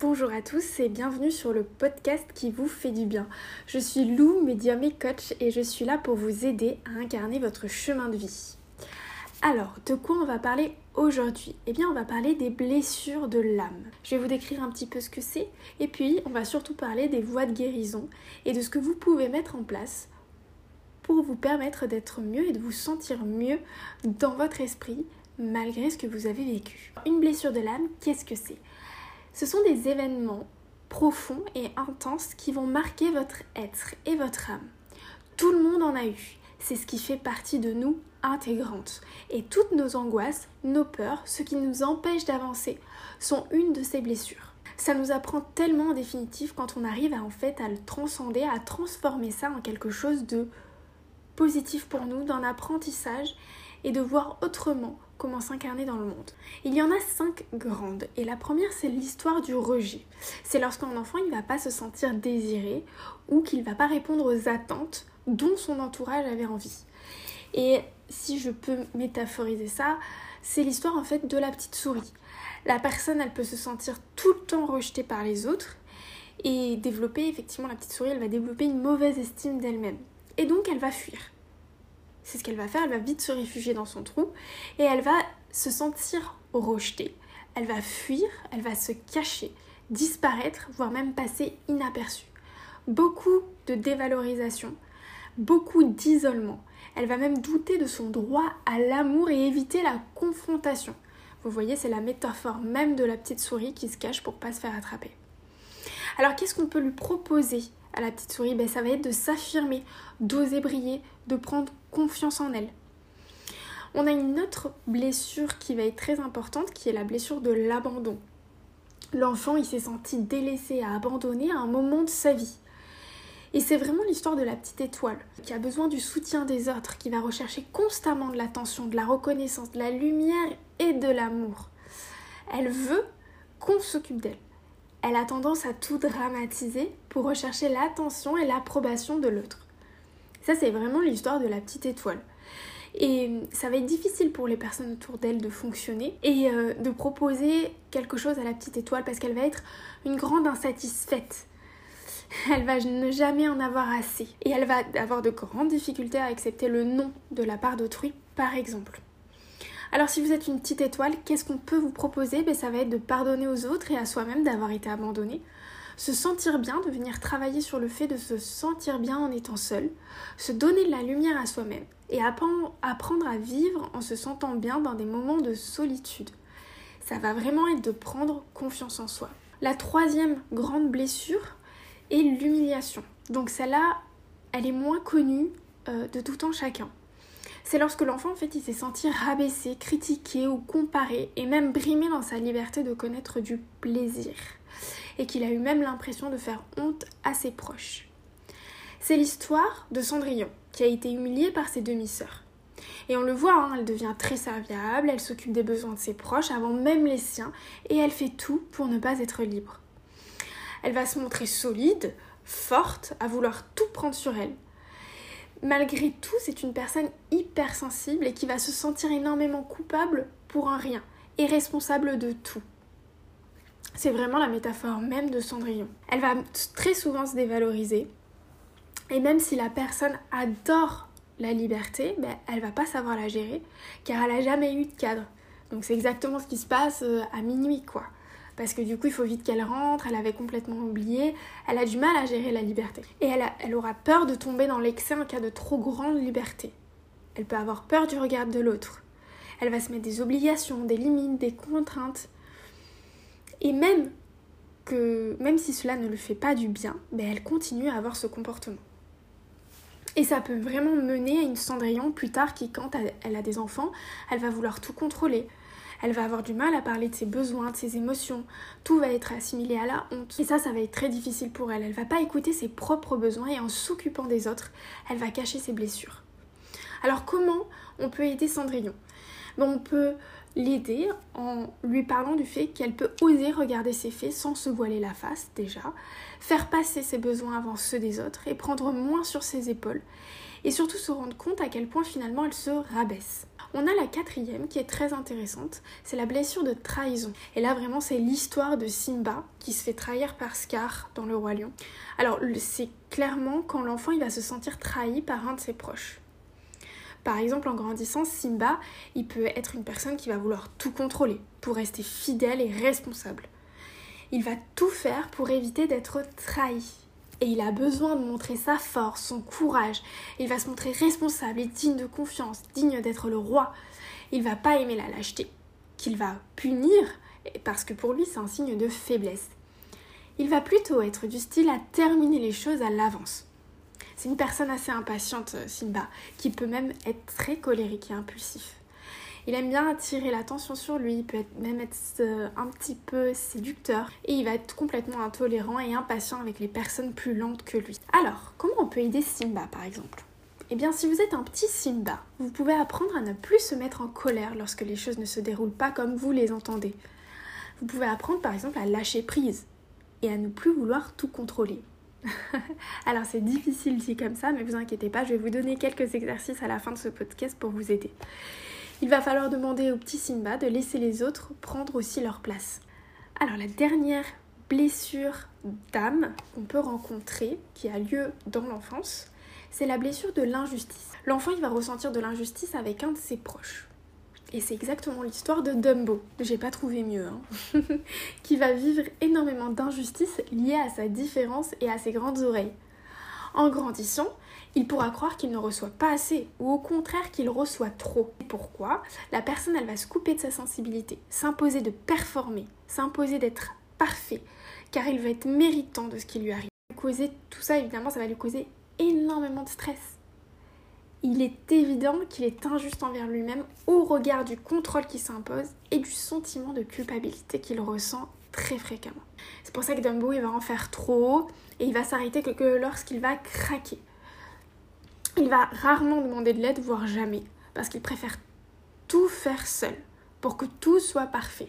Bonjour à tous et bienvenue sur le podcast qui vous fait du bien. Je suis Lou, médium et coach et je suis là pour vous aider à incarner votre chemin de vie. Alors, de quoi on va parler aujourd'hui? Eh bien, on va parler des blessures de l'âme. Je vais vous décrire un petit peu ce que c'est et puis on va surtout parler des voies de guérison et de ce que vous pouvez mettre en place pour vous permettre d'être mieux et de vous sentir mieux dans votre esprit malgré ce que vous avez vécu. Une blessure de l'âme, qu'est-ce que c'est? Ce sont des événements profonds et intenses qui vont marquer votre être et votre âme. Tout le monde en a eu. C'est ce qui fait partie de nous intégrante. Et toutes nos angoisses, nos peurs, ce qui nous empêche d'avancer, sont une de ces blessures. Ça nous apprend tellement en définitive quand on arrive à en fait à le transcender, à transformer ça en quelque chose de positif pour nous, d'un apprentissage et de voir autrement comment s'incarner dans le monde. Il y en a cinq grandes et la première c'est l'histoire du rejet. C'est lorsqu'un enfant il va pas se sentir désiré ou qu'il va pas répondre aux attentes dont son entourage avait envie. Et si je peux métaphoriser ça, c'est l'histoire en fait de la petite souris. La personne elle peut se sentir tout le temps rejetée par les autres et développer effectivement la petite souris elle va développer une mauvaise estime d'elle-même. Et donc elle va fuir c'est ce qu'elle va faire, elle va vite se réfugier dans son trou et elle va se sentir rejetée. Elle va fuir, elle va se cacher, disparaître, voire même passer inaperçue. Beaucoup de dévalorisation, beaucoup d'isolement. Elle va même douter de son droit à l'amour et éviter la confrontation. Vous voyez, c'est la métaphore même de la petite souris qui se cache pour pas se faire attraper. Alors qu'est-ce qu'on peut lui proposer à la petite souris? Ben, Ça va être de s'affirmer, d'oser briller, de prendre confiance en elle. On a une autre blessure qui va être très importante, qui est la blessure de l'abandon. L'enfant, il s'est senti délaissé, à abandonner à un moment de sa vie. Et c'est vraiment l'histoire de la petite étoile, qui a besoin du soutien des autres, qui va rechercher constamment de l'attention, de la reconnaissance, de la lumière et de l'amour. Elle veut qu'on s'occupe d'elle. Elle a tendance à tout dramatiser pour rechercher l'attention et l'approbation de l'autre. Ça, c'est vraiment l'histoire de la petite étoile. Et ça va être difficile pour les personnes autour d'elle de fonctionner et euh, de proposer quelque chose à la petite étoile parce qu'elle va être une grande insatisfaite. Elle va ne jamais en avoir assez. Et elle va avoir de grandes difficultés à accepter le non de la part d'autrui, par exemple. Alors si vous êtes une petite étoile, qu'est-ce qu'on peut vous proposer? Ben, Ça va être de pardonner aux autres et à soi-même d'avoir été abandonné, se sentir bien, de venir travailler sur le fait de se sentir bien en étant seul, se donner de la lumière à soi-même et apprendre à vivre en se sentant bien dans des moments de solitude. Ça va vraiment être de prendre confiance en soi. La troisième grande blessure est l'humiliation. Donc celle-là, elle est moins connue euh, de tout temps chacun. C'est lorsque l'enfant en fait il s'est senti rabaissé, critiqué ou comparé et même brimé dans sa liberté de connaître du plaisir et qu'il a eu même l'impression de faire honte à ses proches. C'est l'histoire de Cendrillon, qui a été humiliée par ses demi-sœurs. Et on le voit, hein, elle devient très serviable, elle s'occupe des besoins de ses proches avant même les siens, et elle fait tout pour ne pas être libre. Elle va se montrer solide, forte, à vouloir tout prendre sur elle. Malgré tout, c'est une personne hypersensible et qui va se sentir énormément coupable pour un rien et responsable de tout. C'est vraiment la métaphore même de Cendrillon. Elle va très souvent se dévaloriser. Et même si la personne adore la liberté, ben, elle va pas savoir la gérer car elle a jamais eu de cadre. Donc c'est exactement ce qui se passe euh, à minuit quoi. Parce que du coup il faut vite qu'elle rentre, elle avait complètement oublié, elle a du mal à gérer la liberté. Et elle, aura peur de tomber dans l'excès en cas de trop grande liberté. Elle peut avoir peur du regard de l'autre. Elle va se mettre des obligations, des limites, des contraintes. Et même que, même si cela ne lui fait pas du bien, ben elle continue à avoir ce comportement. Et ça peut vraiment mener à une Cendrillon plus tard qui, quand elle a des enfants, elle va vouloir tout contrôler. Elle va avoir du mal à parler de ses besoins, de ses émotions. Tout va être assimilé à la honte. Et ça, ça va être très difficile pour elle. Elle va pas écouter ses propres besoins et en s'occupant des autres, elle va cacher ses blessures. Alors comment on peut aider Cendrillon? Bon, On peut l'aider en lui parlant du fait qu'elle peut oser regarder ses faits sans se voiler la face déjà, faire passer ses besoins avant ceux des autres et prendre moins sur ses épaules et surtout se rendre compte à quel point finalement elle se rabaisse. On a la quatrième qui est très intéressante, c'est la blessure de trahison. Et là vraiment c'est l'histoire de Simba qui se fait trahir par Scar dans le roi lion. Alors c'est clairement quand l'enfant il va se sentir trahi par un de ses proches. Par exemple, en grandissant, Simba, il peut être une personne qui va vouloir tout contrôler pour rester fidèle et responsable. Il va tout faire pour éviter d'être trahi. Et il a besoin de montrer sa force, son courage. Il va se montrer responsable et digne de confiance, digne d'être le roi. Il va pas aimer la lâcheté, qu'il va punir, parce que pour lui c'est un signe de faiblesse. Il va plutôt être du style à terminer les choses à l'avance. C'est une personne assez impatiente, euh, Simba, qui peut même être très colérique et impulsif. Il aime bien attirer l'attention sur lui, il peut même être euh, un petit peu séducteur et il va être complètement intolérant et impatient avec les personnes plus lentes que lui. Alors, comment on peut aider Simba par exemple? Eh bien, si vous êtes un petit Simba, vous pouvez apprendre à ne plus se mettre en colère lorsque les choses ne se déroulent pas comme vous les entendez. Vous pouvez apprendre par exemple à lâcher prise et à ne plus vouloir tout contrôler. Alors c'est difficile dit comme ça, mais vous inquiétez pas, je vais vous donner quelques exercices à la fin de ce podcast pour vous aider. Il va falloir demander au petit Simba de laisser les autres prendre aussi leur place. Alors la dernière blessure d'âme qu'on peut rencontrer, qui a lieu dans l'enfance, c'est la blessure de l'injustice. L'enfant il va ressentir de l'injustice avec un de ses proches. Et c'est exactement l'histoire de Dumbo, j'ai pas trouvé mieux, hein. qui va vivre énormément d'injustices liées à sa différence et à ses grandes oreilles. En grandissant, il pourra croire qu'il ne reçoit pas assez ou au contraire qu'il reçoit trop. Pourquoi? La personne, elle va se couper de sa sensibilité, s'imposer de performer, s'imposer d'être parfait, car il va être méritant de ce qui lui arrive. Causer tout ça, évidemment, ça va lui causer énormément de stress il est évident qu'il est injuste envers lui-même au regard du contrôle qui s'impose et du sentiment de culpabilité qu'il ressent très fréquemment. C'est pour ça que Dumbo il va en faire trop et il va s'arrêter que, lorsqu'il va craquer. Il va rarement demander de l'aide, voire jamais, parce qu'il préfère tout faire seul pour que tout soit parfait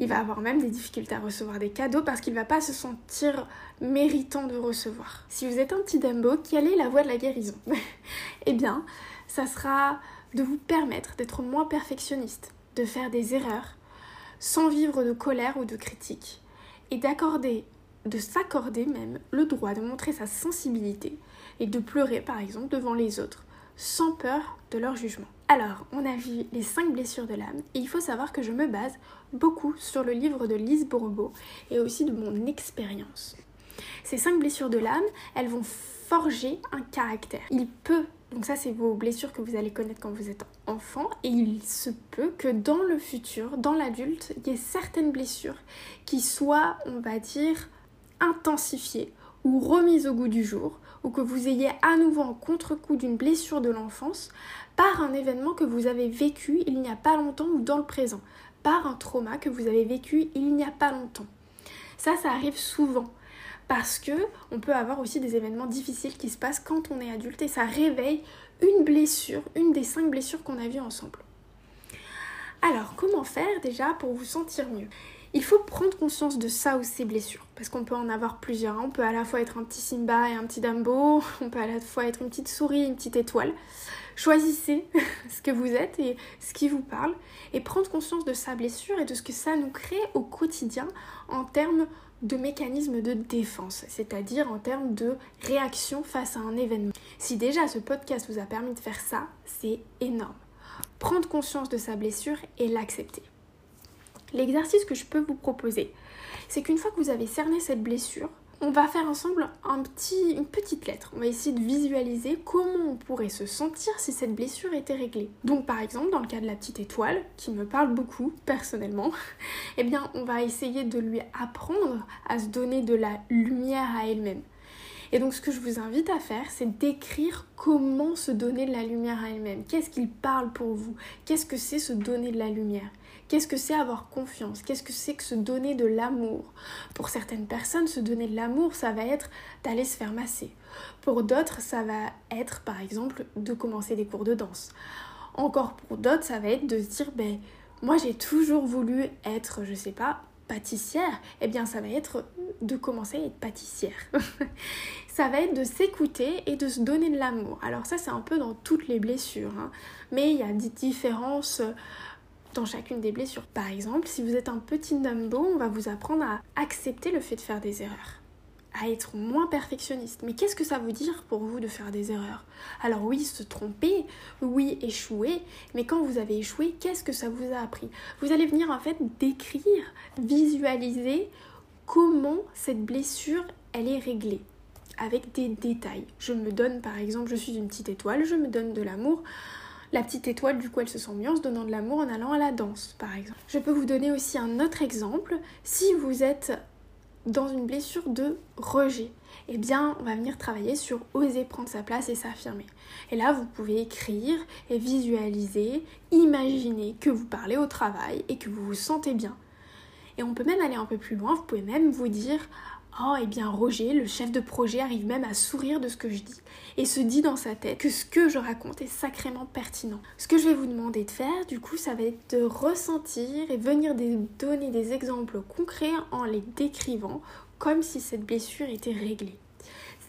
il va avoir même des difficultés à recevoir des cadeaux parce qu'il va pas se sentir méritant de recevoir. Si vous êtes un petit Dumbo, quelle est la voie de la guérison? Eh bien, ça sera de vous permettre d'être moins perfectionniste, de faire des erreurs, sans vivre de colère ou de critique, et d'accorder, de s'accorder même le droit de montrer sa sensibilité et de pleurer par exemple devant les autres, sans peur de leur jugement. Alors, on a vu les 5 blessures de l'âme et il faut savoir que je me base beaucoup sur le livre de Lise Bourbeau et aussi de mon expérience. Ces 5 blessures de l'âme, elles vont forger un caractère. Il peut, donc ça c'est vos blessures que vous allez connaître quand vous êtes enfant, et il se peut que dans le futur, dans l'adulte, il y ait certaines blessures qui soient, on va dire, intensifiées ou remises au goût du jour, ou que vous ayez à nouveau un contre-coup d'une blessure de l'enfance par un événement que vous avez vécu il n'y a pas longtemps ou dans le présent, par un trauma que vous avez vécu il n'y a pas longtemps. Ça, ça arrive souvent parce que on peut avoir aussi des événements difficiles qui se passent quand on est adulte et ça réveille une blessure, une des cinq blessures qu'on a vues ensemble. Alors, comment faire déjà pour vous sentir mieux? Il faut prendre conscience de ça ou ces blessures, parce qu'on peut en avoir plusieurs. Hein. On peut à la fois être un petit Simba et un petit Dumbo, on peut à la fois être une petite souris et une petite étoile. Choisissez ce que vous êtes et ce qui vous parle, et prendre conscience de sa blessure et de ce que ça nous crée au quotidien en termes de mécanismes de défense, c'est-à-dire en termes de réaction face à un événement. Si déjà ce podcast vous a permis de faire ça, c'est énorme. Prendre conscience de sa blessure et l'accepter. L'exercice que je peux vous proposer, c'est qu'une fois que vous avez cerné cette blessure, on va faire ensemble un petit, une petite lettre. On va essayer de visualiser comment on pourrait se sentir si cette blessure était réglée. Donc par exemple, dans le cas de la petite étoile, qui me parle beaucoup personnellement, eh bien on va essayer de lui apprendre à se donner de la lumière à elle-même. Et donc ce que je vous invite à faire, c'est d'écrire comment se donner de la lumière à elle-même. Qu'est-ce qu'il parle pour vous? Qu'est-ce que c'est se donner de la lumière? Qu'est-ce que c'est avoir confiance? Qu'est-ce que c'est que se donner de l'amour? Pour certaines personnes, se donner de l'amour, ça va être d'aller se faire masser. Pour d'autres, ça va être par exemple de commencer des cours de danse. Encore pour d'autres, ça va être de se dire ben moi j'ai toujours voulu être, je sais pas, pâtissière, eh bien ça va être de commencer à être pâtissière. ça va être de s'écouter et de se donner de l'amour. Alors ça c'est un peu dans toutes les blessures, hein. mais il y a des différences dans chacune des blessures. Par exemple, si vous êtes un petit numbo, on va vous apprendre à accepter le fait de faire des erreurs à être moins perfectionniste. Mais qu'est-ce que ça veut dire pour vous de faire des erreurs? Alors oui, se tromper, oui, échouer, mais quand vous avez échoué, qu'est-ce que ça vous a appris? Vous allez venir en fait décrire, visualiser comment cette blessure, elle est réglée avec des détails. Je me donne par exemple, je suis une petite étoile, je me donne de l'amour. La petite étoile, du coup, elle se sent mieux en se donnant de l'amour en allant à la danse, par exemple. Je peux vous donner aussi un autre exemple. Si vous êtes dans une blessure de rejet, eh bien, on va venir travailler sur oser prendre sa place et s'affirmer. Et là, vous pouvez écrire et visualiser, imaginer que vous parlez au travail et que vous vous sentez bien. Et on peut même aller un peu plus loin, vous pouvez même vous dire Oh, et eh bien Roger, le chef de projet, arrive même à sourire de ce que je dis et se dit dans sa tête que ce que je raconte est sacrément pertinent. Ce que je vais vous demander de faire, du coup, ça va être de ressentir et venir donner des exemples concrets en les décrivant comme si cette blessure était réglée.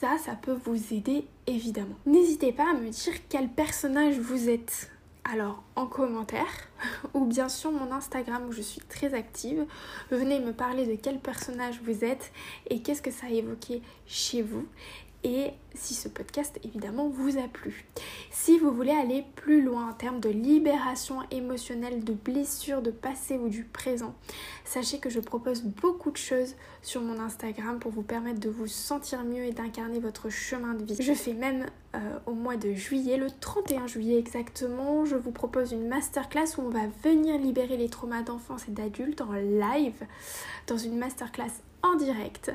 Ça, ça peut vous aider évidemment. N'hésitez pas à me dire quel personnage vous êtes alors en commentaire ou bien sur mon Instagram où je suis très active. Venez me parler de quel personnage vous êtes et qu'est-ce que ça a évoqué chez vous et si ce podcast évidemment vous a plu. Si vous voulez aller plus loin en termes de libération émotionnelle, de blessures, de passé ou du présent, sachez que je propose beaucoup de choses sur mon Instagram pour vous permettre de vous sentir mieux et d'incarner votre chemin de vie. Je fais même euh, au mois de juillet, le 31 juillet exactement, je vous propose une masterclass où on va venir libérer les traumas d'enfance et d'adultes en live dans une masterclass en direct.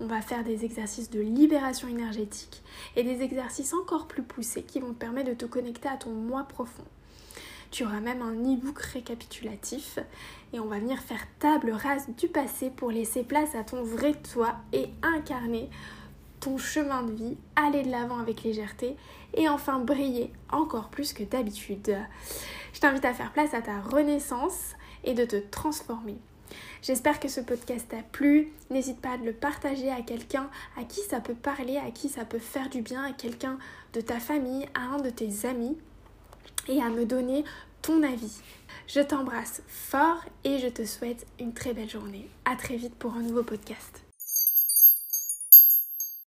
On va faire des exercices de libération énergétique et des exercices encore plus poussés qui vont te permettre de te connecter à ton moi profond. Tu auras même un e-book récapitulatif et on va venir faire table rase du passé pour laisser place à ton vrai toi et incarner ton chemin de vie, aller de l'avant avec légèreté et enfin briller encore plus que d'habitude. Je t'invite à faire place à ta renaissance et de te transformer. J'espère que ce podcast t'a plu. N'hésite pas à le partager à quelqu'un à qui ça peut parler, à qui ça peut faire du bien, à quelqu'un de ta famille, à un de tes amis et à me donner ton avis. Je t'embrasse fort et je te souhaite une très belle journée. À très vite pour un nouveau podcast.